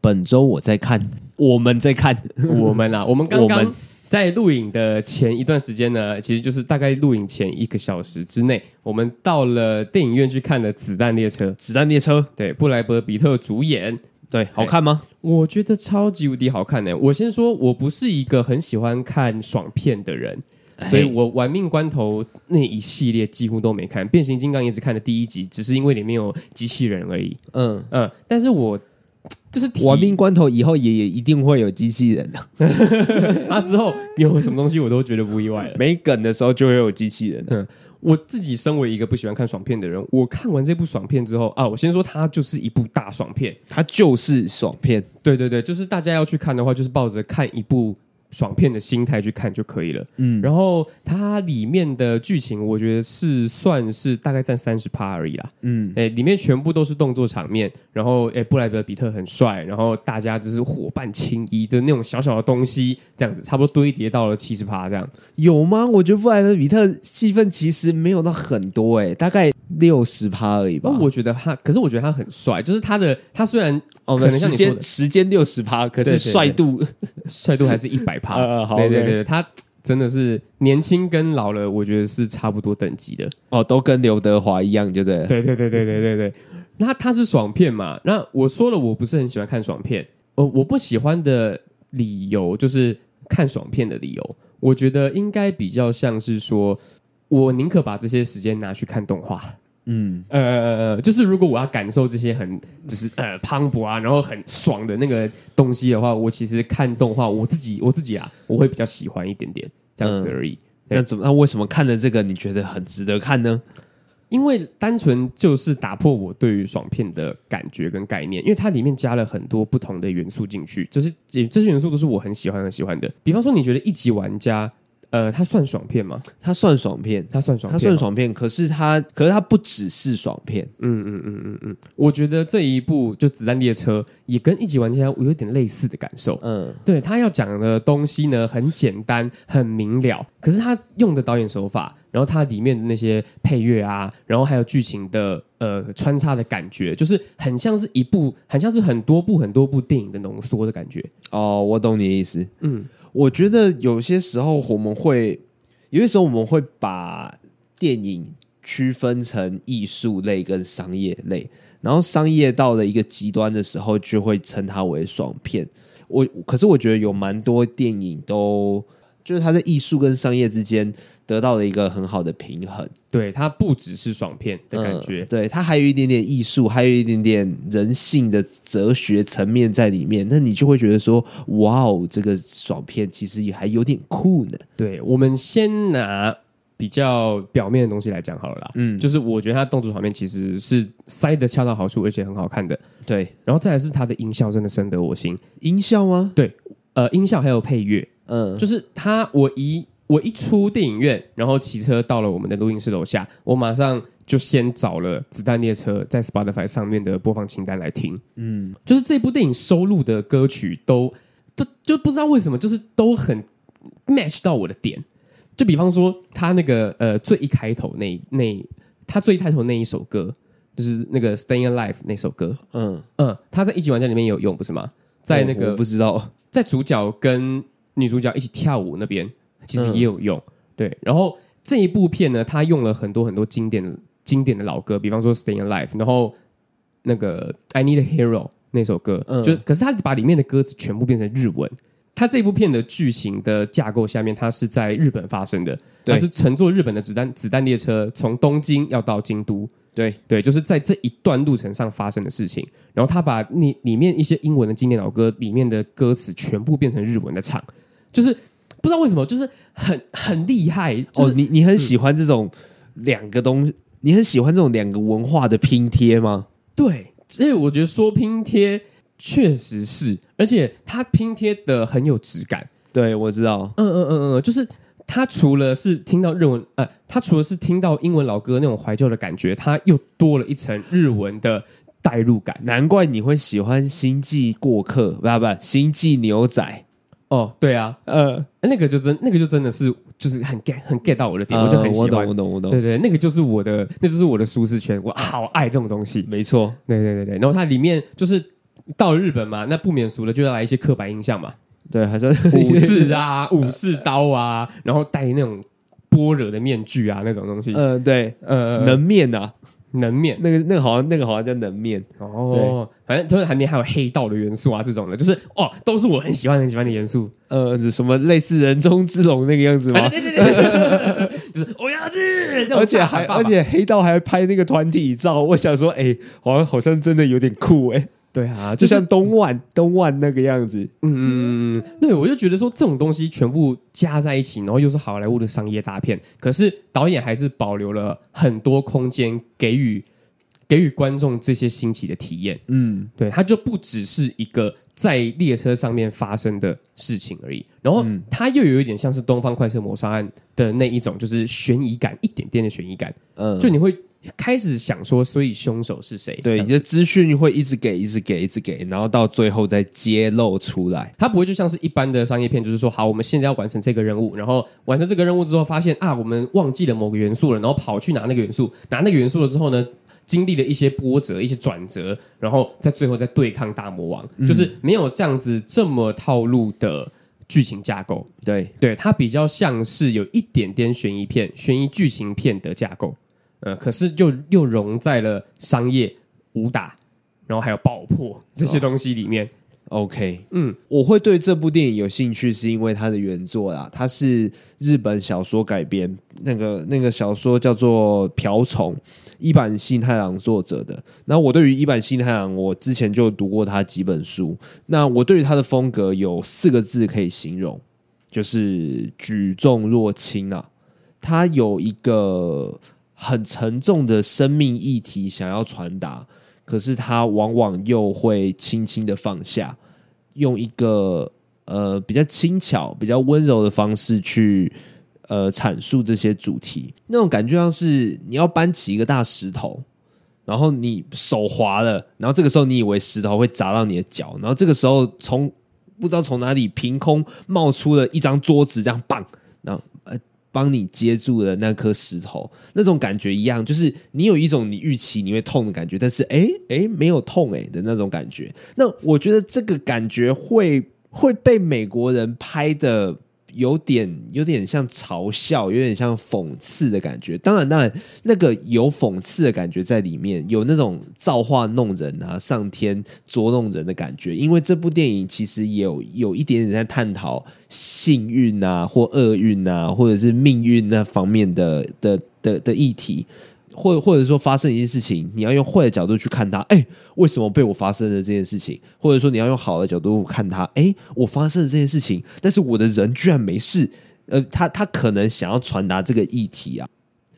本周我在看，我们在看，我们啊，我们刚刚在录影的前一段时间呢，其实就是大概录影前一个小时之内，我们到了电影院去看了《子弹列车》。子弹列车，对，布莱伯比特主演，对，好看吗？我觉得超级无敌好看呢。我先说，我不是一个很喜欢看爽片的人，所以我玩命关头那一系列几乎都没看，变形金刚也只看了第一集，只是因为里面有机器人而已。嗯嗯，但是我。就是玩命关头以后也也一定会有机器人的，啊之后有什么东西我都觉得不意外了。没梗的时候就会有机器人。嗯，我自己身为一个不喜欢看爽片的人，我看完这部爽片之后啊，我先说它就是一部大爽片，它就是爽片。对对对，就是大家要去看的话，就是抱着看一部。爽片的心态去看就可以了。嗯，然后它里面的剧情，我觉得是算是大概占三十趴而已啦。嗯，哎，里面全部都是动作场面，然后哎，布莱德比特很帅，然后大家就是伙伴情谊的那种小小的东西，这样子差不多堆叠到了七十趴这样。有吗？我觉得布莱德比特戏份其实没有到很多，哎，大概六十趴而已吧。我觉得他，可是我觉得他很帅，就是他的他虽然哦，可能时间时间六十趴，可是帅度帅度还是一百。呃，好，对对对，他真的是年轻跟老了，我觉得是差不多等级的哦，都跟刘德华一样，就对，对对对对对对对。那他是爽片嘛？那我说了，我不是很喜欢看爽片。呃，我不喜欢的理由就是看爽片的理由，我觉得应该比较像是说，我宁可把这些时间拿去看动画。嗯，呃呃呃，就是如果我要感受这些很就是呃磅礴啊，然后很爽的那个东西的话，我其实看动画，我自己我自己啊，我会比较喜欢一点点这样子而已。嗯、那怎么？那为什么看了这个你觉得很值得看呢？因为单纯就是打破我对于爽片的感觉跟概念，因为它里面加了很多不同的元素进去，就是这些元素都是我很喜欢很喜欢的。比方说，你觉得一级玩家？呃，它算爽片吗？它算爽片，它算爽片，它算爽片。可是它，可是它不只是爽片。嗯嗯嗯嗯嗯，我觉得这一部就《子弹列车》也跟一级玩家有点类似的感受。嗯，对，他要讲的东西呢，很简单，很明了。可是他用的导演手法，然后它里面的那些配乐啊，然后还有剧情的呃穿插的感觉，就是很像是一部，很像是很多部很多部电影的浓缩的感觉。哦，我懂你的意思。嗯。我觉得有些时候我们会，有些时候我们会把电影区分成艺术类跟商业类，然后商业到了一个极端的时候，就会称它为爽片。我可是我觉得有蛮多电影都。就是它在艺术跟商业之间得到了一个很好的平衡，对，它不只是爽片的感觉，嗯、对，它还有一点点艺术，还有一点点人性的哲学层面在里面，那你就会觉得说，哇哦，这个爽片其实也还有点酷呢。对，我们先拿比较表面的东西来讲好了啦，嗯，就是我觉得它动作场面其实是塞的恰到好处，而且很好看的，对，然后再来是它的音效真的深得我心，音效吗？对，呃，音效还有配乐。嗯，就是他，我一我一出电影院，然后骑车到了我们的录音室楼下，我马上就先找了《子弹列车》在 Spotify 上面的播放清单来听。嗯，就是这部电影收录的歌曲都，都就不知道为什么，就是都很 match 到我的点。就比方说，他那个呃最一开头那那他最一开头那一首歌，就是那个《Staying Alive》那首歌。嗯嗯，他在一级玩家里面有用，不是吗？在那个我不知道，在主角跟女主角一起跳舞那边其实也有用，嗯、对。然后这一部片呢，他用了很多很多经典经典的老歌，比方说《Staying Alive》，然后那个《I Need a Hero》那首歌，嗯、就可是他把里面的歌词全部变成日文。他这部片的剧情的架构下面，它是在日本发生的，它是乘坐日本的子弹子弹列车从东京要到京都。对对，就是在这一段路程上发生的事情，然后他把那里面一些英文的经典老歌里面的歌词全部变成日文的唱。就是不知道为什么，就是很很厉害。就是、哦，你你很喜欢这种两个东你很喜欢这种两个文化的拼贴吗？对，所以我觉得说拼贴确实是，而且它拼贴的很有质感。对，我知道。嗯嗯嗯嗯，就是他除了是听到日文，呃，他除了是听到英文老歌那种怀旧的感觉，他又多了一层日文的代入感。难怪你会喜欢《星际过客》，不不，《星际牛仔》。哦，对啊，呃，那个就真，那个就真的是，就是很 get，很 get 到我的点，我就很喜欢。我懂，我懂，我懂。对对，那个就是我的，那就是我的舒适圈，我好爱这种东西。没错，对对对对。然后它里面就是到了日本嘛，那不免俗的就要来一些刻板印象嘛。对，还是 武士啊，武士刀啊，然后戴那种般若的面具啊，那种东西。嗯、呃，对，呃，能面啊。能面那个那个好像那个好像叫能面哦，反正就是里面还有黑道的元素啊，这种的，就是哦，都是我很喜欢很喜欢的元素。呃，什么类似人中之龙那个样子吗？对对对对，就是我要去，而且还而且黑道还拍那个团体照，我想说，哎，好像好像真的有点酷哎。对啊，就像东万东万那个样子，嗯，对，我就觉得说这种东西全部加在一起，然后又是好莱坞的商业大片，可是导演还是保留了很多空间给予给予观众这些新奇的体验。嗯，对，它就不只是一个在列车上面发生的事情而已，然后它又有一点像是《东方快车谋杀案》的那一种，就是悬疑感，一点点的悬疑感。嗯，就你会。开始想说，所以凶手是谁？对，你的资讯会一直给，一直给，一直给，然后到最后再揭露出来。它不会就像是一般的商业片，就是说，好，我们现在要完成这个任务，然后完成这个任务之后，发现啊，我们忘记了某个元素了，然后跑去拿那个元素，拿那个元素了之后呢，经历了一些波折、一些转折，然后在最后再对抗大魔王，嗯、就是没有这样子这么套路的剧情架构。对，对，它比较像是有一点点悬疑片、悬疑剧情片的架构。呃，可是就又融在了商业、武打，然后还有爆破这些东西里面。哦、OK，嗯，我会对这部电影有兴趣，是因为它的原作啦，它是日本小说改编，那个那个小说叫做《瓢虫》，一坂幸太郎作者的。那我对于一坂幸太郎，我之前就读过他几本书。那我对于他的风格有四个字可以形容，就是举重若轻啊。他有一个。很沉重的生命议题想要传达，可是他往往又会轻轻的放下，用一个呃比较轻巧、比较温柔的方式去呃阐述这些主题。那种感觉像是你要搬起一个大石头，然后你手滑了，然后这个时候你以为石头会砸到你的脚，然后这个时候从不知道从哪里凭空冒出了一张桌子，这样棒，帮你接住了那颗石头，那种感觉一样，就是你有一种你预期你会痛的感觉，但是哎哎没有痛哎的那种感觉。那我觉得这个感觉会会被美国人拍的。有点有点像嘲笑，有点像讽刺的感觉。当然，当然，那个有讽刺的感觉在里面，有那种造化弄人啊、上天捉弄人的感觉。因为这部电影其实也有有一点点在探讨幸运啊，或厄运啊，或者是命运那方面的的的的议题。或或者说发生一件事情，你要用坏的角度去看它，哎，为什么被我发生了这件事情？或者说你要用好的角度看它，哎，我发生了这件事情，但是我的人居然没事。呃，他他可能想要传达这个议题啊。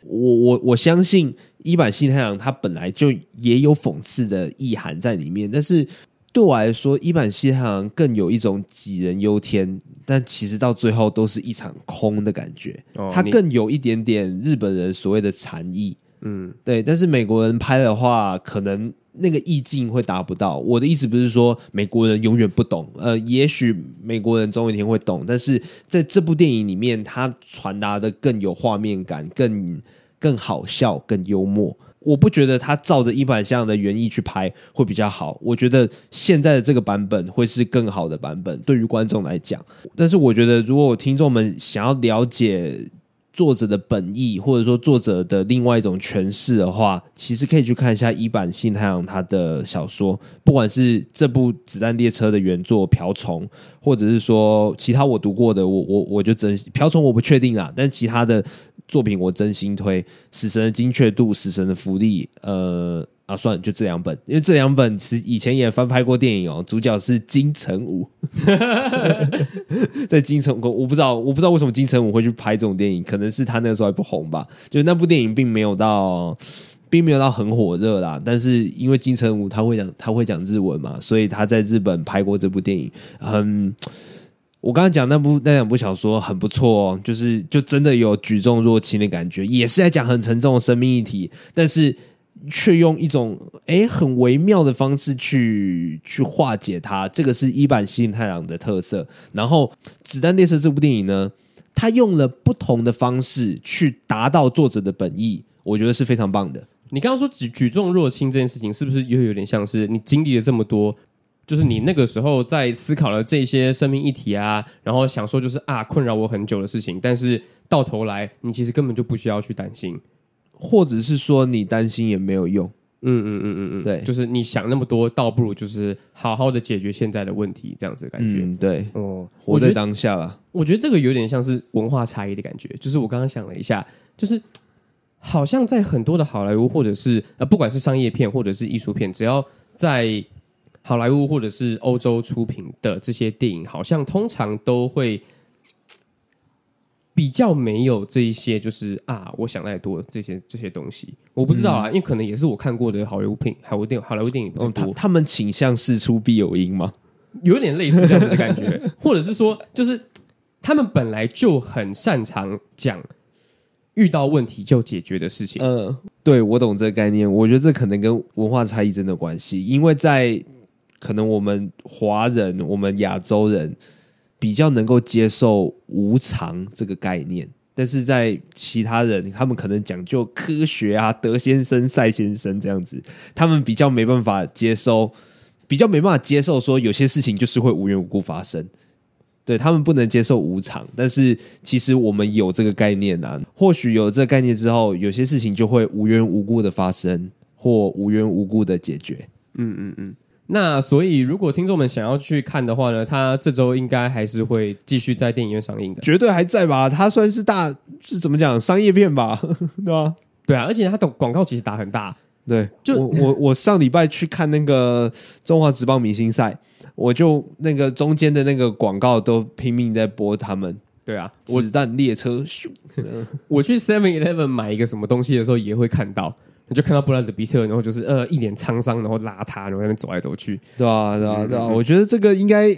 我我我相信伊坂幸太郎他本来就也有讽刺的意涵在里面，但是对我来说，伊坂幸太郎更有一种杞人忧天，但其实到最后都是一场空的感觉。哦，他更有一点点日本人所谓的禅意。嗯，对，但是美国人拍的话，可能那个意境会达不到。我的意思不是说美国人永远不懂，呃，也许美国人总有一天会懂，但是在这部电影里面，它传达的更有画面感，更更好笑，更幽默。我不觉得他照着伊坂幸太郎的原意去拍会比较好，我觉得现在的这个版本会是更好的版本，对于观众来讲。但是我觉得，如果听众们想要了解，作者的本意，或者说作者的另外一种诠释的话，其实可以去看一下伊坂幸太阳他的小说，不管是这部《子弹列车》的原作《瓢虫》，或者是说其他我读过的，我我我就真《瓢虫》我不确定啊，但其他的作品我真心推《死神的精确度》《死神的福利》呃。啊，算了，就这两本，因为这两本是以前也翻拍过电影哦，主角是金城武，在金城武，我不知道，我不知道为什么金城武会去拍这种电影，可能是他那时候还不红吧。就那部电影并没有到，并没有到很火热啦。但是因为金城武他会讲，他会讲日文嘛，所以他在日本拍过这部电影。很，我刚刚讲那部那两部小说很不错哦，就是就真的有举重若轻的感觉，也是在讲很沉重的生命议题，但是。却用一种诶很微妙的方式去去化解它，这个是一版新太郎的特色。然后《子弹列车》这部电影呢，他用了不同的方式去达到作者的本意，我觉得是非常棒的。你刚刚说举举重若轻这件事情，是不是又有点像是你经历了这么多？就是你那个时候在思考了这些生命议题啊，然后想说就是啊困扰我很久的事情，但是到头来你其实根本就不需要去担心，或者是说你担心也没有用。嗯嗯嗯嗯嗯，对，就是你想那么多，倒不如就是好好的解决现在的问题，这样子的感觉。嗯，对，哦，活在当下了。我觉得这个有点像是文化差异的感觉。就是我刚刚想了一下，就是好像在很多的好莱坞或者是呃，不管是商业片或者是艺术片，只要在好莱坞或者是欧洲出品的这些电影，好像通常都会。比较没有这一些，就是啊，我想太多这些这些东西，我不知道啊，嗯、因为可能也是我看过的好莱坞片、好莱坞电影、好莱坞电影比较多。他他们倾向事出必有因吗？有点类似这样子的感觉，或者是说，就是他们本来就很擅长讲遇到问题就解决的事情。嗯、呃，对，我懂这个概念。我觉得这可能跟文化差异真的有关系，因为在可能我们华人、我们亚洲人。比较能够接受无常这个概念，但是在其他人，他们可能讲究科学啊，德先生、赛先生这样子，他们比较没办法接受，比较没办法接受说有些事情就是会无缘无故发生，对，他们不能接受无常。但是其实我们有这个概念啊，或许有这个概念之后，有些事情就会无缘无故的发生，或无缘无故的解决。嗯嗯嗯。那所以，如果听众们想要去看的话呢，他这周应该还是会继续在电影院上映的，绝对还在吧？它算是大是怎么讲商业片吧？对吧？对啊，而且它的广告其实打很大。对，就我我我上礼拜去看那个中华职棒明星赛，我就那个中间的那个广告都拼命在播他们。对啊，子弹列车咻！我去 Seven Eleven 买一个什么东西的时候，也会看到。你就看到布拉德比特，然后就是呃一脸沧桑，然后邋遢，然后在那边走来走去。对啊，对啊，对啊！我觉得这个应该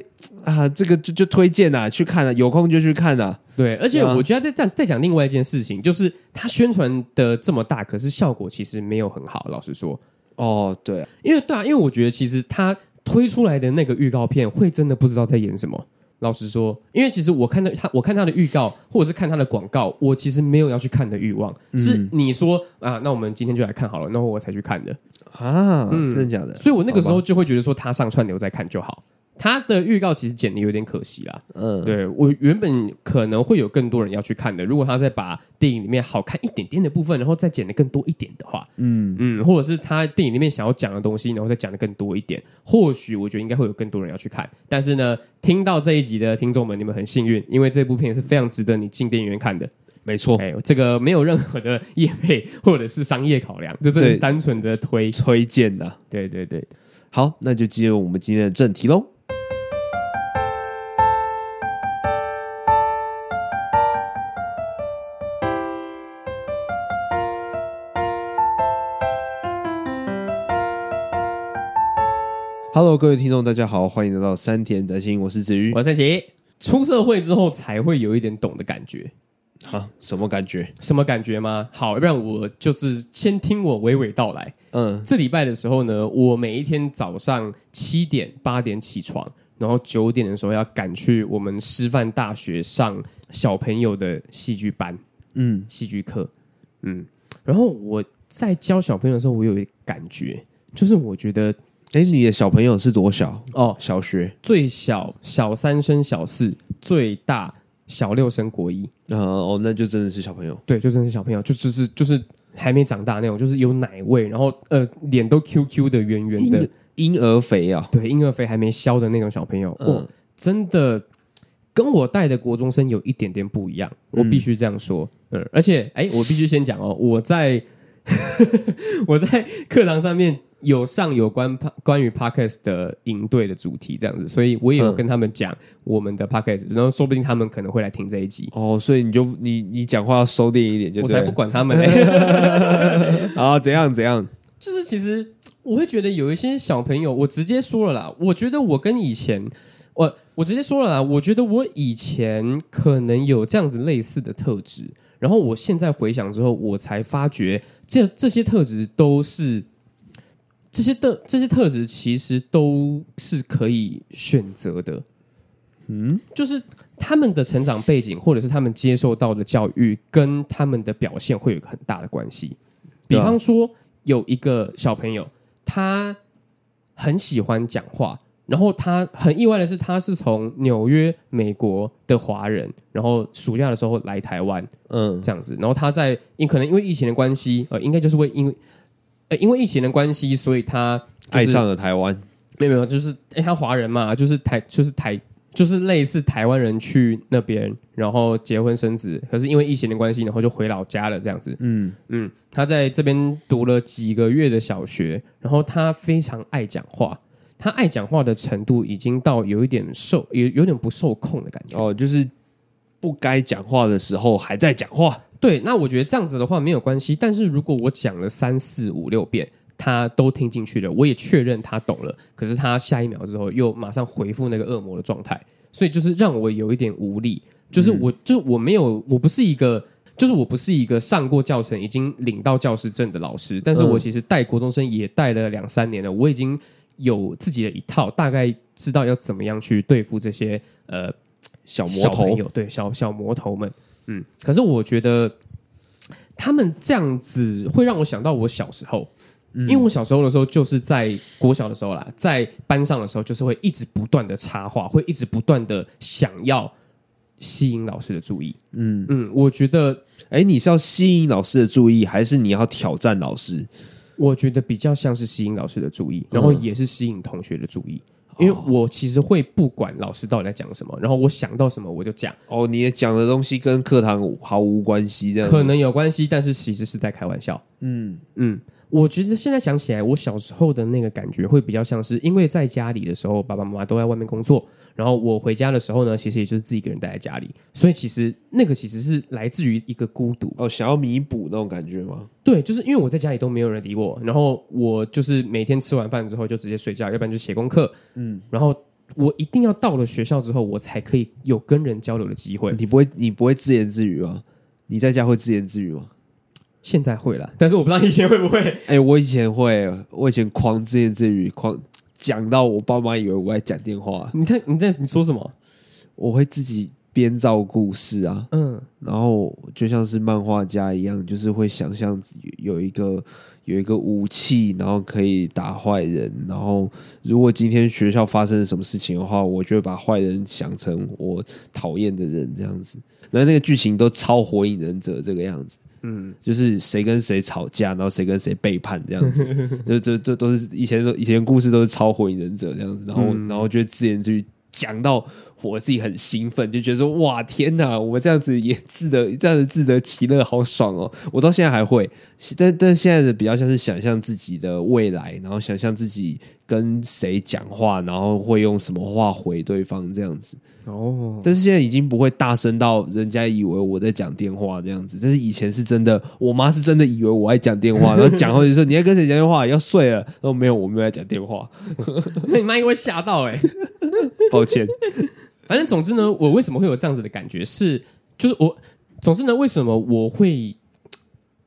啊，这个就就推荐啊，去看啊，有空就去看啊。对，而且我觉得再再再讲另外一件事情，就是他宣传的这么大，可是效果其实没有很好。老实说，哦，对，因为对啊，因为我觉得其实他推出来的那个预告片，会真的不知道在演什么。老实说，因为其实我看到他，我看他的预告，或者是看他的广告，我其实没有要去看的欲望。嗯、是你说啊，那我们今天就来看好了，然后我才去看的啊，嗯、真的假的？所以我那个时候就会觉得说，他上串流再看就好。他的预告其实剪的有点可惜啦，嗯，对，我原本可能会有更多人要去看的，如果他再把电影里面好看一点点的部分，然后再剪的更多一点的话，嗯嗯，或者是他电影里面想要讲的东西，然后再讲的更多一点，或许我觉得应该会有更多人要去看。但是呢，听到这一集的听众们，你们很幸运，因为这部片是非常值得你进电影院看的。没错，哎，这个没有任何的业配或者是商业考量，就这是单纯的推推荐的。对对对，好，那就进入我们今天的正题喽。Hello，各位听众，大家好，欢迎来到山田宅心，我是子瑜，我是三奇。出社会之后才会有一点懂的感觉，哈，什么感觉？什么感觉吗？好，让我就是先听我娓娓道来。嗯，这礼拜的时候呢，我每一天早上七点八点起床，然后九点的时候要赶去我们师范大学上小朋友的戏剧班，嗯，戏剧课，嗯，然后我在教小朋友的时候，我有一个感觉，就是我觉得。哎，你的小朋友是多小？哦，小学最小小三升小四，最大小六升国一。呃，哦，那就真的是小朋友。对，就真的是小朋友，就就是就是还没长大那种，就是有奶味，然后呃，脸都 Q Q 的，圆圆的婴儿肥啊。对，婴儿肥还没消的那种小朋友，嗯、哦，真的跟我带的国中生有一点点不一样，我必须这样说。嗯，而且哎，我必须先讲哦，我在 我在课堂上面。有上有关关于 Podcast 的营队的主题这样子，所以我也有跟他们讲我们的 Podcast，然后说不定他们可能会来听这一集哦。所以你就你你讲话要收敛一点就，就我才不管他们呢。啊，怎样怎样？就是其实我会觉得有一些小朋友，我直接说了啦，我觉得我跟以前我我直接说了啦，我觉得我以前可能有这样子类似的特质，然后我现在回想之后，我才发觉这这些特质都是。这些的这些特质其实都是可以选择的，嗯，就是他们的成长背景或者是他们接受到的教育跟他们的表现会有很大的关系。比方说，有一个小朋友，他很喜欢讲话，然后他很意外的是，他是从纽约美国的华人，然后暑假的时候来台湾，嗯，这样子。然后他在因可能因为疫情的关系，呃，应该就是为因为呃因为疫情的关系，所以他、就是、爱上了台湾。没有没有，就是哎，他华人嘛，就是台就是台就是类似台湾人去那边，然后结婚生子。可是因为疫情的关系，然后就回老家了，这样子。嗯嗯，他在这边读了几个月的小学，然后他非常爱讲话。他爱讲话的程度已经到有一点受有有点不受控的感觉哦，就是不该讲话的时候还在讲话。对，那我觉得这样子的话没有关系。但是如果我讲了三四五六遍，他都听进去了，我也确认他懂了，可是他下一秒之后又马上回复那个恶魔的状态，所以就是让我有一点无力。就是我、嗯、就我没有，我不是一个，就是我不是一个上过教程已经领到教师证的老师，但是我其实带国中生也带了两三年了，我已经。有自己的一套，大概知道要怎么样去对付这些呃小魔头，对小小魔头们。嗯，可是我觉得他们这样子会让我想到我小时候，嗯、因为我小时候的时候就是在国小的时候啦，在班上的时候就是会一直不断的插话，会一直不断的想要吸引老师的注意。嗯。嗯，我觉得，哎、欸，你是要吸引老师的注意，还是你要挑战老师？我觉得比较像是吸引老师的注意，然后也是吸引同学的注意，嗯、因为我其实会不管老师到底在讲什么，然后我想到什么我就讲。哦，你讲的东西跟课堂毫无关系，这样可能有关系，但是其实是在开玩笑。嗯嗯。我觉得现在想起来，我小时候的那个感觉会比较像是，因为在家里的时候，爸爸妈妈都在外面工作，然后我回家的时候呢，其实也就是自己一个人待在家里，所以其实那个其实是来自于一个孤独哦，想要弥补那种感觉吗？对，就是因为我在家里都没有人理我，然后我就是每天吃完饭之后就直接睡觉，要不然就写功课，嗯，然后我一定要到了学校之后，我才可以有跟人交流的机会。你不会，你不会自言自语吗？你在家会自言自语吗？现在会了，但是我不知道以前会不会。哎、欸，我以前会，我以前狂自言自语，狂讲到我爸妈以为我在讲电话。你看你在你说什么？我会自己编造故事啊，嗯，然后就像是漫画家一样，就是会想象有一个有一个武器，然后可以打坏人。然后如果今天学校发生了什么事情的话，我就会把坏人想成我讨厌的人这样子。然后那个剧情都超火影忍者这个样子。嗯，就是谁跟谁吵架，然后谁跟谁背叛这样子，就就就都是以前以前故事都是超火影忍者这样子，然后、嗯、然后就自言自语讲到我自己很兴奋，就觉得说哇天哪，我这样子也自得这样子自得其乐，好爽哦！我到现在还会，但但现在的比较像是想象自己的未来，然后想象自己跟谁讲话，然后会用什么话回对方这样子。哦，但是现在已经不会大声到人家以为我在讲电话这样子。但是以前是真的，我妈是真的以为我在讲电话，然后讲后就说你在跟谁讲电话？要睡了？然后没有，我没有在讲电话。那你妈应该会吓到哎、欸，抱歉。反正总之呢，我为什么会有这样子的感觉？是就是我，总之呢，为什么我会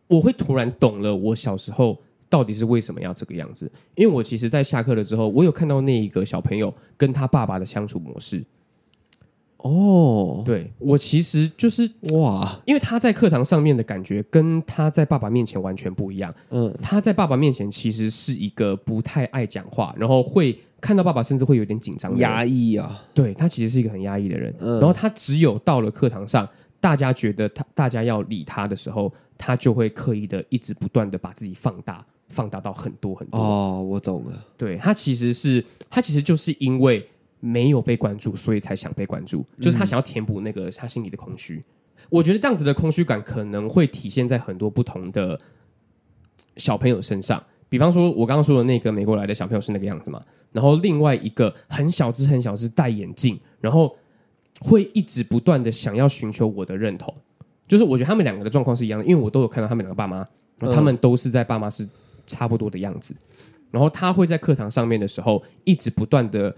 我会突然懂了我小时候到底是为什么要这个样子？因为我其实，在下课了之后，我有看到那一个小朋友跟他爸爸的相处模式。哦，对，我其实就是哇，因为他在课堂上面的感觉跟他在爸爸面前完全不一样。嗯，他在爸爸面前其实是一个不太爱讲话，然后会看到爸爸甚至会有点紧张、压抑啊。对，他其实是一个很压抑的人。嗯，然后他只有到了课堂上，大家觉得他大家要理他的时候，他就会刻意的一直不断的把自己放大，放大到很多很多。哦，我懂了。对，他其实是他其实就是因为。没有被关注，所以才想被关注，就是他想要填补那个他心里的空虚。我觉得这样子的空虚感可能会体现在很多不同的小朋友身上。比方说，我刚刚说的那个美国来的小朋友是那个样子嘛，然后另外一个很小只、很小只，戴眼镜，然后会一直不断的想要寻求我的认同。就是我觉得他们两个的状况是一样的，因为我都有看到他们两个爸妈，他们都是在爸妈是差不多的样子。然后他会在课堂上面的时候，一直不断的。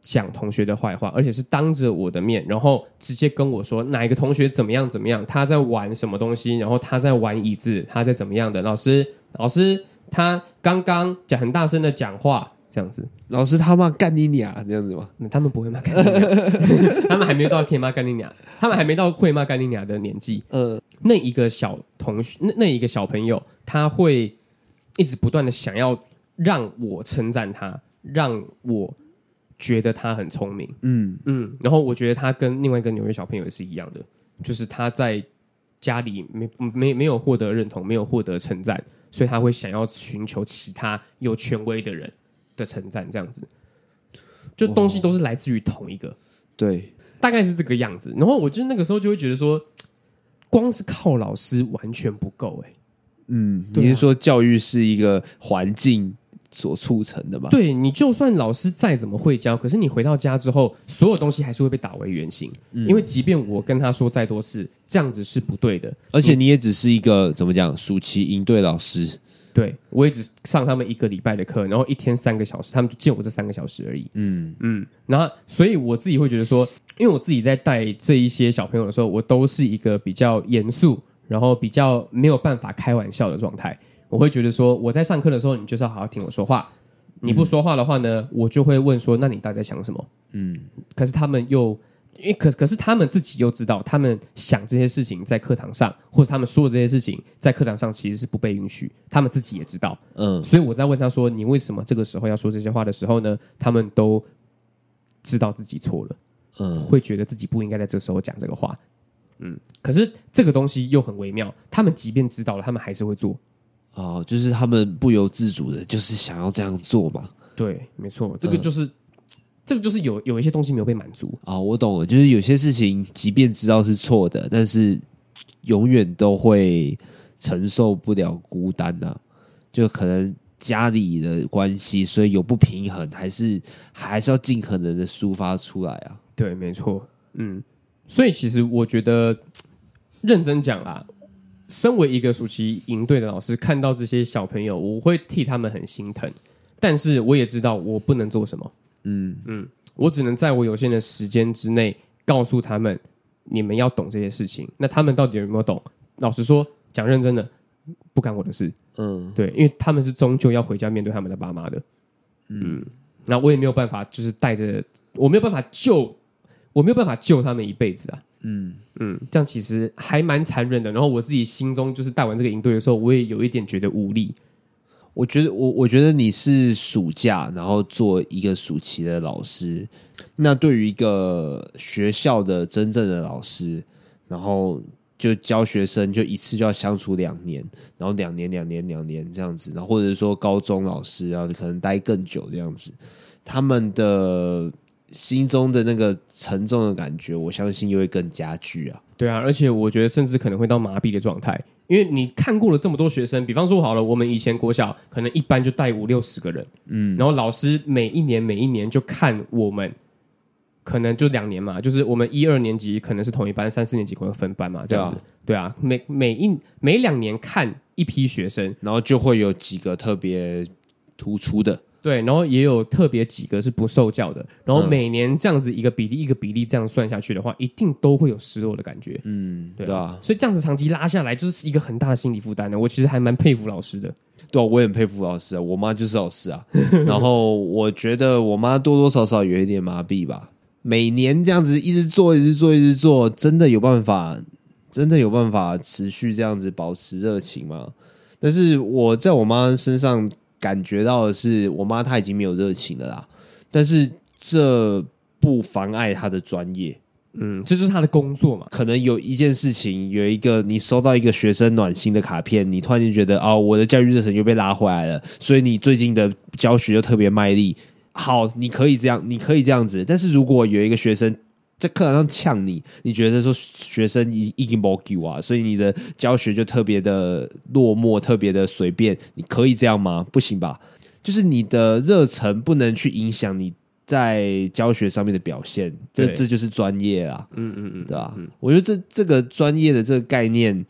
讲同学的坏话，而且是当着我的面，然后直接跟我说哪一个同学怎么样怎么样，他在玩什么东西，然后他在玩椅子，他在怎么样的。老师，老师，他刚刚讲很大声的讲话，这样子。老师他骂干你娘这样子吗？嗯，他们不会骂干你娘，他们还没有到可以骂干你娘，他们还没到会骂干你娘的年纪。嗯，那一个小同学，那那一个小朋友，他会一直不断的想要让我称赞他，让我。觉得他很聪明，嗯。嗯，然后我觉得他跟另外一个纽约小朋友也是一样的，就是他在家里没没没有获得认同，没有获得称赞，所以他会想要寻求其他有权威的人的称赞，这样子，就东西都是来自于同一个，对，大概是这个样子。然后我就那个时候就会觉得说，光是靠老师完全不够，哎，嗯，你是说教育是一个环境？所促成的吧？对，你就算老师再怎么会教，可是你回到家之后，所有东西还是会被打回原形。嗯、因为即便我跟他说再多次，这样子是不对的。而且你也只是一个怎么讲，暑期营队老师。对，我也只上他们一个礼拜的课，然后一天三个小时，他们就见我这三个小时而已。嗯嗯，然后所以我自己会觉得说，因为我自己在带这一些小朋友的时候，我都是一个比较严肃，然后比较没有办法开玩笑的状态。我会觉得说，我在上课的时候，你就是要好好听我说话。你不说话的话呢，我就会问说，那你到底在想什么？嗯，可是他们又，因为可可是他们自己又知道，他们想这些事情在课堂上，或者他们说的这些事情在课堂上其实是不被允许。他们自己也知道，嗯，所以我在问他说，你为什么这个时候要说这些话的时候呢？他们都知道自己错了，嗯，会觉得自己不应该在这时候讲这个话，嗯，可是这个东西又很微妙，他们即便知道了，他们还是会做。哦，就是他们不由自主的，就是想要这样做嘛。对，没错，这个就是，嗯、这个就是有有一些东西没有被满足啊、哦。我懂了，就是有些事情，即便知道是错的，但是永远都会承受不了孤单呐、啊。就可能家里的关系，所以有不平衡，还是还是要尽可能的抒发出来啊。对，没错，嗯，所以其实我觉得，认真讲啦。身为一个暑期营队的老师，看到这些小朋友，我会替他们很心疼，但是我也知道我不能做什么。嗯嗯，我只能在我有限的时间之内告诉他们，你们要懂这些事情。那他们到底有没有懂？老实说，讲认真的，不干我的事。嗯，对，因为他们是终究要回家面对他们的爸妈的。嗯，那我也没有办法，就是带着，我没有办法救，我没有办法救他们一辈子啊。嗯嗯，这样其实还蛮残忍的。然后我自己心中就是带完这个营队的时候，我也有一点觉得无力。我觉得我我觉得你是暑假，然后做一个暑期的老师。那对于一个学校的真正的老师，然后就教学生，就一次就要相处两年，然后两年两年两年这样子，然后或者说高中老师，然后可能待更久这样子，他们的。心中的那个沉重的感觉，我相信又会更加剧啊。对啊，而且我觉得甚至可能会到麻痹的状态，因为你看过了这么多学生，比方说好了，我们以前国小可能一班就带五六十个人，嗯，然后老师每一年每一年就看我们，可能就两年嘛，就是我们一二年级可能是同一班，三四年级可能分班嘛，这样子。对啊，每每一每两年看一批学生，然后就会有几个特别突出的。对，然后也有特别几个是不受教的，然后每年这样子一个比例一个比例这样算下去的话，一定都会有失落的感觉。嗯，对啊，所以这样子长期拉下来，就是一个很大的心理负担的。我其实还蛮佩服老师的。对啊，我也很佩服老师啊，我妈就是老师啊。然后我觉得我妈多多少少有一点麻痹吧。每年这样子一直做，一直做，一直做，真的有办法，真的有办法持续这样子保持热情吗？但是我在我妈身上。感觉到的是，我妈她已经没有热情了啦，但是这不妨碍她的专业，嗯，这就是她的工作嘛。可能有一件事情，有一个你收到一个学生暖心的卡片，你突然间觉得哦，我的教育热忱又被拉回来了，所以你最近的教学就特别卖力。好，你可以这样，你可以这样子。但是如果有一个学生，在课堂上呛你，你觉得说学生已已经没救啊，所以你的教学就特别的落寞，特别的随便。你可以这样吗？不行吧？就是你的热忱不能去影响你在教学上面的表现，这这就是专业啊。嗯嗯嗯，对吧？我觉得这这个专业的这个概念。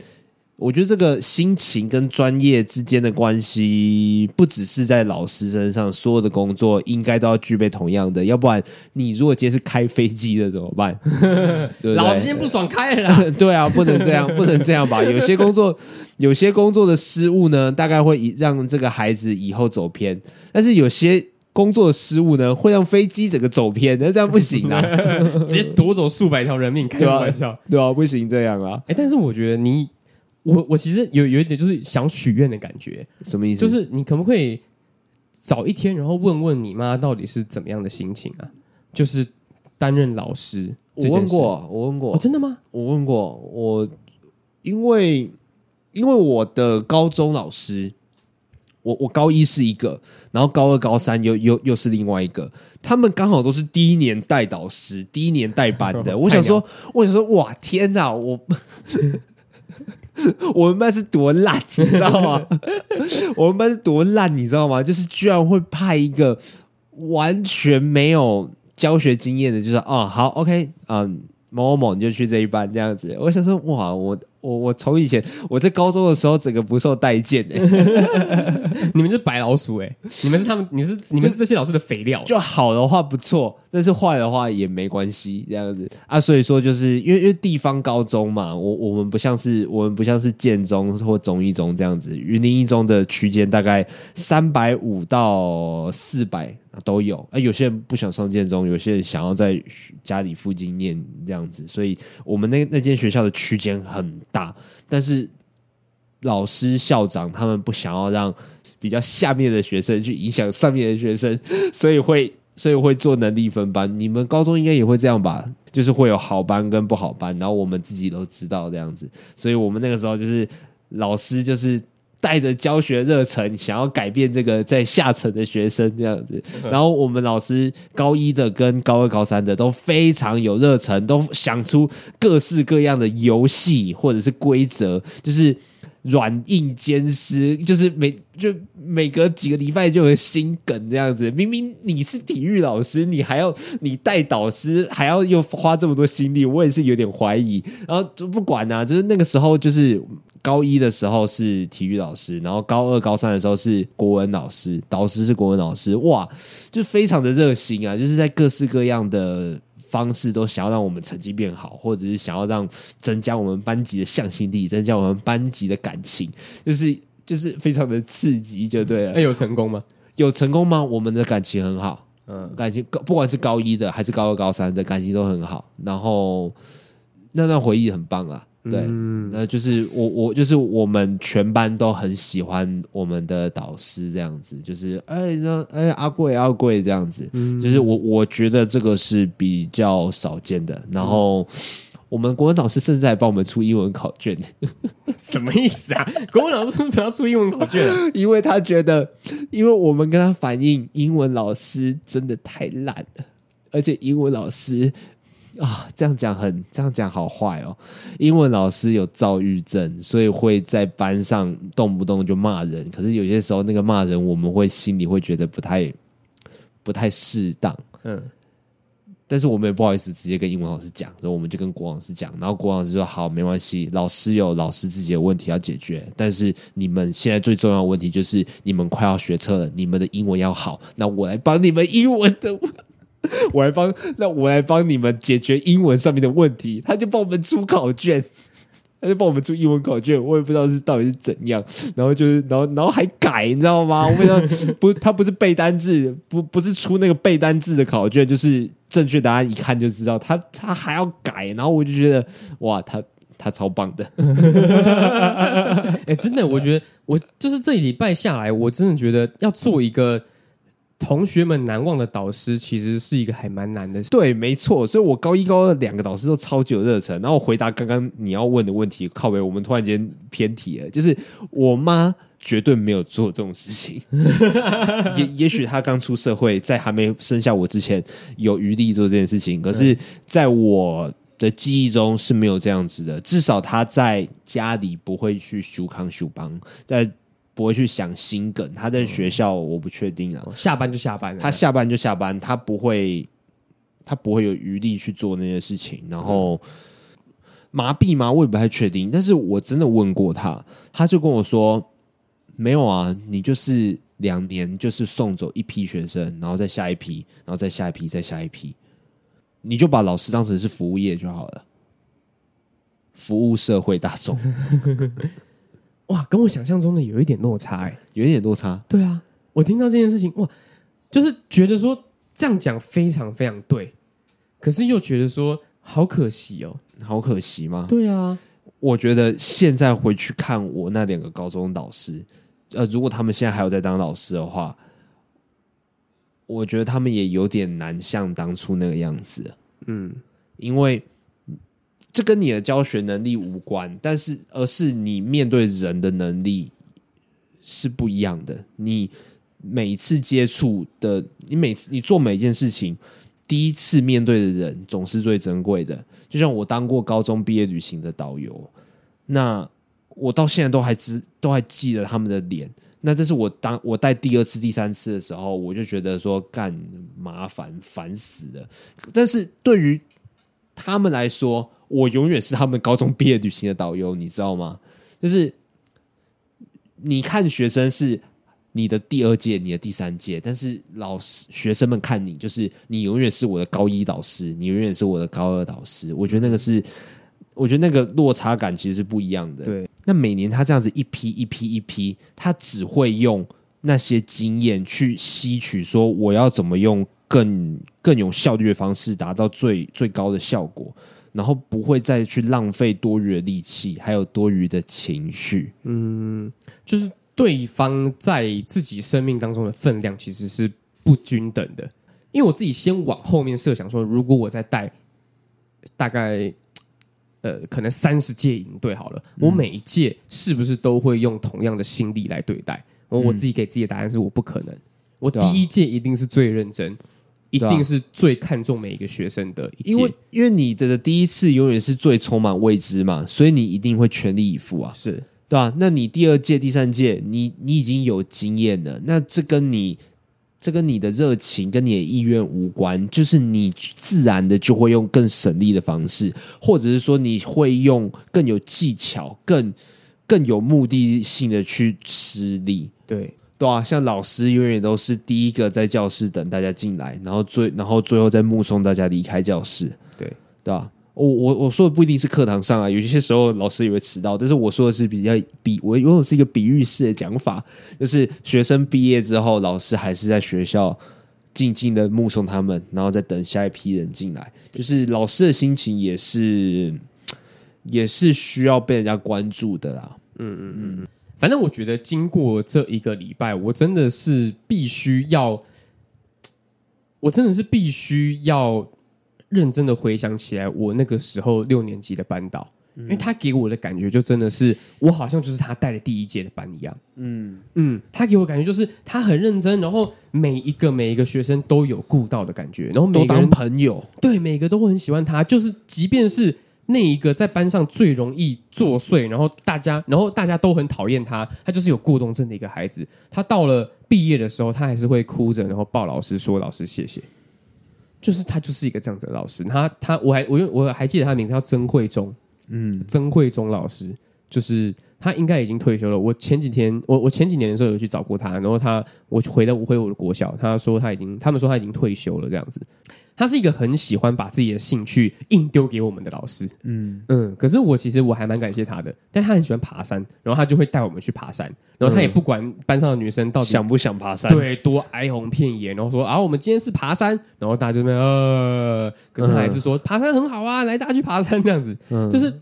我觉得这个心情跟专业之间的关系，不只是在老师身上，所有的工作应该都要具备同样的。要不然，你如果今天是开飞机的怎么办？对对老子今天不爽开了啦。对啊，不能这样，不能这样吧？有些工作，有些工作的失误呢，大概会让这个孩子以后走偏；但是有些工作的失误呢，会让飞机整个走偏。那这样不行啊！直接夺走数百条人命，开玩笑，对啊，不行这样啊！哎，但是我觉得你。我我其实有有一点就是想许愿的感觉，什么意思？就是你可不可以早一天，然后问问你妈到底是怎么样的心情啊？就是担任老师？我问过，我问过，哦，真的吗？我问过，我因为因为我的高中老师，我我高一是一个，然后高二、高三又又又是另外一个，他们刚好都是第一年带导师，第一年带班的。我想说，我想说，哇，天哪，我 我们班是多烂，你知道吗？我们班是多烂，你知道吗？就是居然会派一个完全没有。教学经验的，就是哦，好，OK，嗯，某某某你就去这一班这样子。我想说，哇，我我我从以前我在高中的时候，整个不受待见的。你们是白老鼠哎，你们是他们，你是你们是这些老师的肥料。就好的话不错，但是坏的话也没关系，这样子啊。所以说，就是因为因为地方高中嘛，我我们不像是我们不像是建中或中一中这样子，云林一中的区间大概三百五到四百。都有啊，有些人不想上建中，有些人想要在家里附近念这样子，所以我们那那间学校的区间很大，但是老师校长他们不想要让比较下面的学生去影响上面的学生，所以会所以会做能力分班。你们高中应该也会这样吧？就是会有好班跟不好班，然后我们自己都知道这样子，所以我们那个时候就是老师就是。带着教学热忱，想要改变这个在下层的学生这样子。然后我们老师高一的跟高二、高三的都非常有热忱，都想出各式各样的游戏或者是规则，就是软硬兼施，就是每就每隔几个礼拜就有心梗这样子。明明你是体育老师，你还要你带导师，还要又花这么多心力，我也是有点怀疑。然后就不管啊，就是那个时候就是。高一的时候是体育老师，然后高二、高三的时候是国文老师，导师是国文老师，哇，就非常的热心啊！就是在各式各样的方式都想要让我们成绩变好，或者是想要让增加我们班级的向心力，增加我们班级的感情，就是就是非常的刺激，就对了。那 有成功吗？有成功吗？我们的感情很好，嗯，感情高，不管是高一的还是高二、高三的感情都很好，然后那段回忆很棒啊。对，那就是我我就是我们全班都很喜欢我们的导师这样子，就是哎，那哎阿贵阿贵这样子，就是我我觉得这个是比较少见的。然后我们国文老师甚至还帮我们出英文考卷，什么意思啊？国文老师为什么要出英文考卷啊？因为他觉得，因为我们跟他反映英文老师真的太烂了，而且英文老师。啊，这样讲很，这样讲好坏哦。英文老师有躁郁症，所以会在班上动不动就骂人。可是有些时候那个骂人，我们会心里会觉得不太不太适当。嗯，但是我们也不好意思直接跟英文老师讲，所以我们就跟国老师讲。然后国老师说：“好，没关系，老师有老师自己的问题要解决。但是你们现在最重要的问题就是你们快要学车了，你们的英文要好。那我来帮你们英文的。” 我来帮，那我来帮你们解决英文上面的问题。他就帮我们出考卷，他就帮我们出英文考卷。我也不知道是到底是怎样，然后就是，然后然后还改，你知道吗？我不知道，不，他不是背单字，不不是出那个背单字的考卷，就是正确答案一看就知道。他他还要改，然后我就觉得哇，他他超棒的。哎、真的，我觉得我就是这一礼拜下来，我真的觉得要做一个。同学们难忘的导师，其实是一个还蛮难的事。对，没错。所以我高一、高二两个导师都超级有热忱。然后我回答刚刚你要问的问题，靠北，我们突然间偏题了。就是我妈绝对没有做这种事情。也也许她刚出社会，在还没生下我之前，有余力做这件事情。可是在我的记忆中是没有这样子的。至少她在家里不会去修康修帮，在。不会去想心梗，他在学校我不确定啊。下班就下班，他下班就下班，他不会，他不会有余力去做那些事情。然后麻痹吗？我也不太确定。但是我真的问过他，他就跟我说没有啊，你就是两年就是送走一批学生，然后再下一批，然后再下一批，再下一批，你就把老师当成是服务业就好了，服务社会大众。哇，跟我想象中的有一点落差哎、欸，有一点落差。对啊，我听到这件事情，哇，就是觉得说这样讲非常非常对，可是又觉得说好可惜哦，好可惜吗？对啊，我觉得现在回去看我那两个高中导师，呃，如果他们现在还有在当老师的话，我觉得他们也有点难像当初那个样子。嗯，因为这跟你的教学能力无关，但是而是你面对人的能力是不一样的。你每次接触的，你每次你做每件事情，第一次面对的人总是最珍贵的。就像我当过高中毕业旅行的导游，那我到现在都还知都还记得他们的脸。那这是我当我带第二次、第三次的时候，我就觉得说干麻烦烦死了。但是对于他们来说，我永远是他们高中毕业旅行的导游，你知道吗？就是你看学生是你的第二届、你的第三届，但是老师学生们看你，就是你永远是我的高一导师，你永远是我的高二导师。我觉得那个是。我觉得那个落差感其实是不一样的。对，那每年他这样子一批一批一批，他只会用那些经验去吸取，说我要怎么用更更有效率的方式达到最最高的效果，然后不会再去浪费多余的力气，还有多余的情绪。嗯，就是对方在自己生命当中的分量其实是不均等的。因为我自己先往后面设想说，如果我在带大概。呃，可能三十届营队好了，嗯、我每一届是不是都会用同样的心力来对待？我、嗯、我自己给自己的答案是，我不可能。我第一届一定是最认真，啊、一定是最看重每一个学生的因为因为你的第一次永远是最充满未知嘛，所以你一定会全力以赴啊，是对吧、啊？那你第二届、第三届，你你已经有经验了，那这跟你。这跟你的热情跟你的意愿无关，就是你自然的就会用更省力的方式，或者是说你会用更有技巧、更更有目的性的去吃力。对对啊，像老师永远都是第一个在教室等大家进来，然后最然后最后再目送大家离开教室。对对啊。我我我说的不一定是课堂上啊，有些时候老师也会迟到，但是我说的是比较比我拥有是一个比喻式的讲法，就是学生毕业之后，老师还是在学校静静的目送他们，然后再等下一批人进来，就是老师的心情也是也是需要被人家关注的啦。嗯嗯嗯，反正我觉得经过这一个礼拜，我真的是必须要，我真的是必须要。认真的回想起来，我那个时候六年级的班导，因为他给我的感觉就真的是，我好像就是他带的第一届的班一样。嗯嗯，他给我感觉就是他很认真，然后每一个每一个学生都有顾到的感觉，然后每个人都当朋友，对，每个都会很喜欢他。就是即便是那一个在班上最容易作祟，然后大家然后大家都很讨厌他，他就是有过动症的一个孩子。他到了毕业的时候，他还是会哭着，然后抱老师说：“老师，谢谢。”就是他就是一个这样子的老师，他他我还我我还记得他的名字叫曾慧忠，嗯，曾慧忠老师，就是他应该已经退休了。我前几天我我前几年的时候有去找过他，然后他我回到回我的国小，他说他已经他们说他已经退休了这样子。他是一个很喜欢把自己的兴趣硬丢给我们的老师，嗯。嗯。可是我其实我还蛮感谢他的，但他很喜欢爬山，然后他就会带我们去爬山，然后他也不管班上的女生到底想不想爬山，对，多哀鸿遍野，然后说啊，我们今天是爬山，然后大家就那呃，可是他还是说爬山很好啊，来大家去爬山。这样子，就是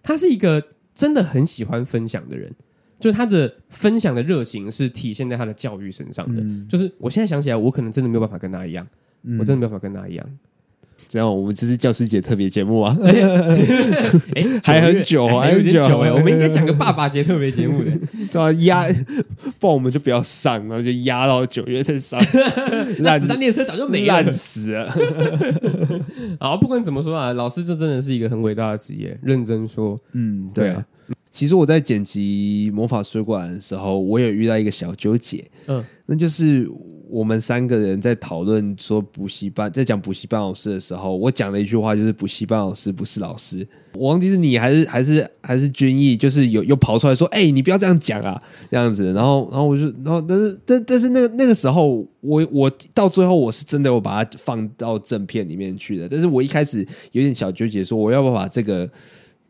他是一个真的很喜欢分享的人，就是他的分享的热情是体现在他的教育身上的，就是我现在想起来，我可能真的没有办法跟他一样。嗯、我真的没有办法跟他一样，这样我们这是教师节特别节目啊！哎，还很久，还很久哎，我们应该讲个爸爸节特别节目的，对啊，压，不然我们就不要上，然后就压到九月再上。烂子弹列车早就没烂死了。好，不管怎么说啊，老师就真的是一个很伟大的职业。认真说，嗯，对啊。其实我在剪辑魔法水管的时候，我有遇到一个小纠结，嗯，那就是。我们三个人在讨论说补习班，在讲补习班老师的时候，我讲了一句话，就是补习班老师不是老师。我忘记是你还是还是还是君毅，就是有又跑出来说：“哎、你不要这样讲啊，这样子。”然后，然后我就，然后，但是，但但是那个那个时候，我我到最后我是真的我把它放到正片里面去的。但是我一开始有点小纠结，说我要不要把这个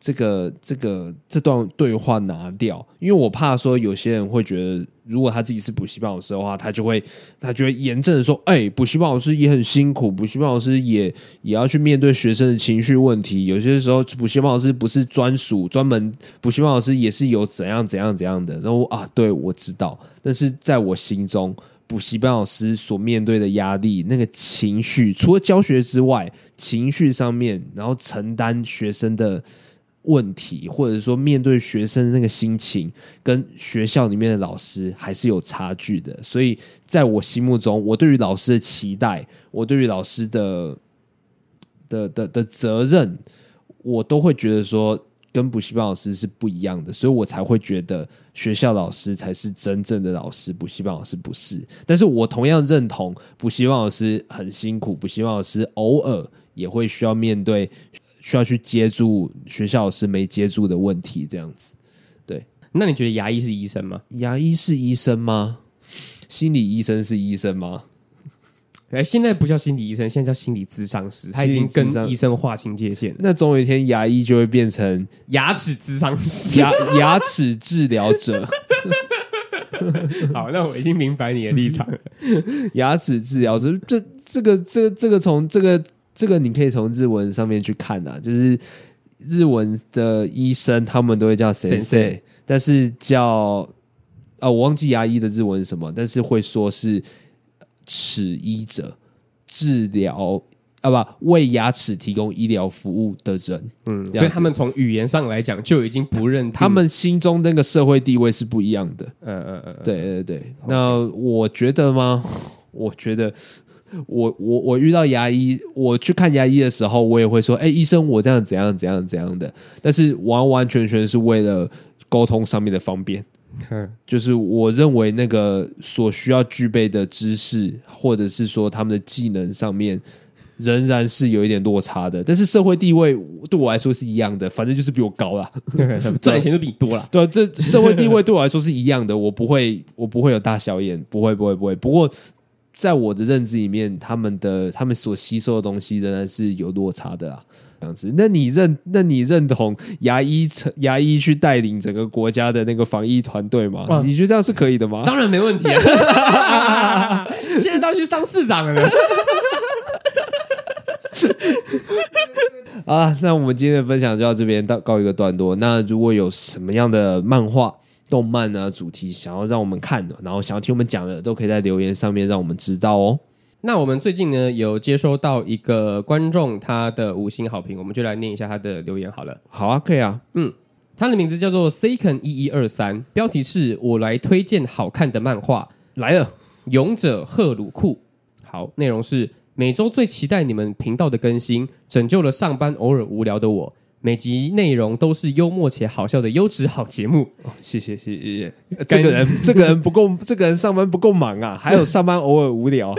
这个这个这段对话拿掉，因为我怕说有些人会觉得。如果他自己是补习班老师的话，他就会他就会严正的说：“哎、欸，补习班老师也很辛苦，补习班老师也也要去面对学生的情绪问题。有些时候，补习班老师不是专属专门，补习班老师也是有怎样怎样怎样的。然后啊，对，我知道，但是在我心中，补习班老师所面对的压力，那个情绪，除了教学之外，情绪上面，然后承担学生的问题，或者说面对学生的那个心情，跟学校里面的老师还是有差距的。所以，在我心目中，我对于老师的期待，我对于老师的的的的责任，我都会觉得说。跟补习班老师是不一样的，所以我才会觉得学校老师才是真正的老师，补习班老师不是。但是我同样认同补习班老师很辛苦，补习班老师偶尔也会需要面对，需要去接住学校老师没接住的问题，这样子。对，那你觉得牙医是医生吗？牙医是医生吗？心理医生是医生吗？哎，现在不叫心理医生，现在叫心理咨商师。他已经跟医生划清界限。那总有一天，牙医就会变成牙齿咨商师、牙牙齿治疗者。好，那我已经明白你的立场了。牙齿治疗者，这这个这个这个从这个这个你可以从日文上面去看啊，就是日文的医生他们都会叫先生，但是叫啊，我忘记牙医的日文是什么，但是会说是。齿医者，治疗啊不，为牙齿提供医疗服务的人，嗯，所以他们从语言上来讲就已经不认，他们心中那个社会地位是不一样的。嗯嗯嗯，对对对。那我觉得吗？我觉得我我我遇到牙医，我去看牙医的时候，我也会说，哎，医生，我这样怎样怎样怎样的，但是完完全全是为了沟通上面的方便。就是我认为那个所需要具备的知识，或者是说他们的技能上面，仍然是有一点落差的。但是社会地位对我来说是一样的，反正就是比我高啦，赚钱就比你多啦。对啊，这社会地位对我来说是一样的，我不会，我不会有大小眼，不会，不会，不会。不过在我的认知里面，他们的他们所吸收的东西仍然是有落差的啦。这样子，那你认那你认同牙医牙医去带领整个国家的那个防疫团队吗？啊、你觉得这样是可以的吗？当然没问题啊！现在都要去当市长了。啊，那我们今天的分享就到这边到告一个段落。那如果有什么样的漫画、动漫啊主题想要让我们看的，然后想要听我们讲的，都可以在留言上面让我们知道哦。那我们最近呢，有接收到一个观众他的五星好评，我们就来念一下他的留言好了。好啊，可以啊。嗯，他的名字叫做 Second 一一二三，标题是我来推荐好看的漫画来了，《勇者赫鲁库》。好，内容是每周最期待你们频道的更新，拯救了上班偶尔无聊的我。每集内容都是幽默且好笑的优质好节目。哦，谢谢谢谢。这个人 这个人不够，这个人上班不够忙啊，还有上班偶尔无聊。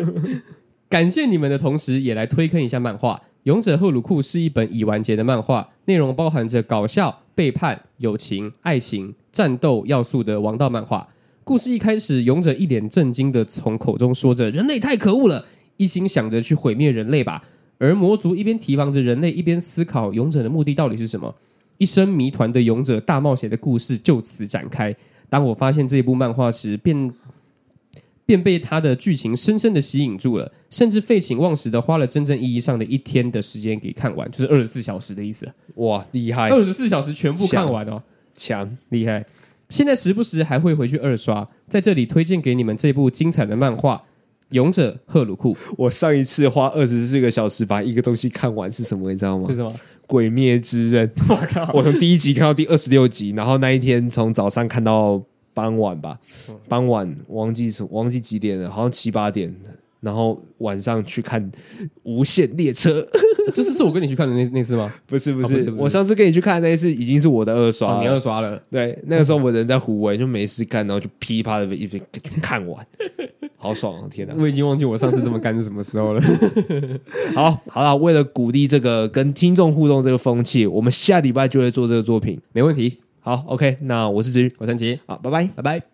感谢你们的同时，也来推坑一下漫画《勇者赫鲁库》是一本已完结的漫画，内容包含着搞笑、背叛、友情、爱情、战斗要素的王道漫画。故事一开始，勇者一脸震惊的从口中说着：“人类太可恶了，一心想着去毁灭人类吧。”而魔族一边提防着人类，一边思考勇者的目的到底是什么。一生谜团的勇者大冒险的故事就此展开。当我发现这一部漫画时，便便被它的剧情深深的吸引住了，甚至废寝忘食的花了真正意义上的一天的时间给看完，就是二十四小时的意思。哇，厉害！二十四小时全部看完哦，强厉害！现在时不时还会回去二刷，在这里推荐给你们这部精彩的漫画。勇者赫鲁库，我上一次花二十四个小时把一个东西看完是什么？你知道吗？是什么？鬼灭之刃。我靠！我从第一集看到第二十六集，然后那一天从早上看到傍晚吧，傍晚忘记什忘记几点了，好像七八点。然后晚上去看《无限列车》，这次是我跟你去看的那那次吗？不是不是，哦、不是不是，我上次跟你去看的那一次已经是我的二刷了，哦、你二刷了。对，那个时候我人在湖北，就没事干，然后就噼啪的一直看完，好爽啊！天哪，我已经忘记我上次这么干是什么时候了。好，好了，为了鼓励这个跟听众互动这个风气，我们下礼拜就会做这个作品，没问题。好，OK，那我是子瑜，我是陈奇，好，拜拜，拜拜。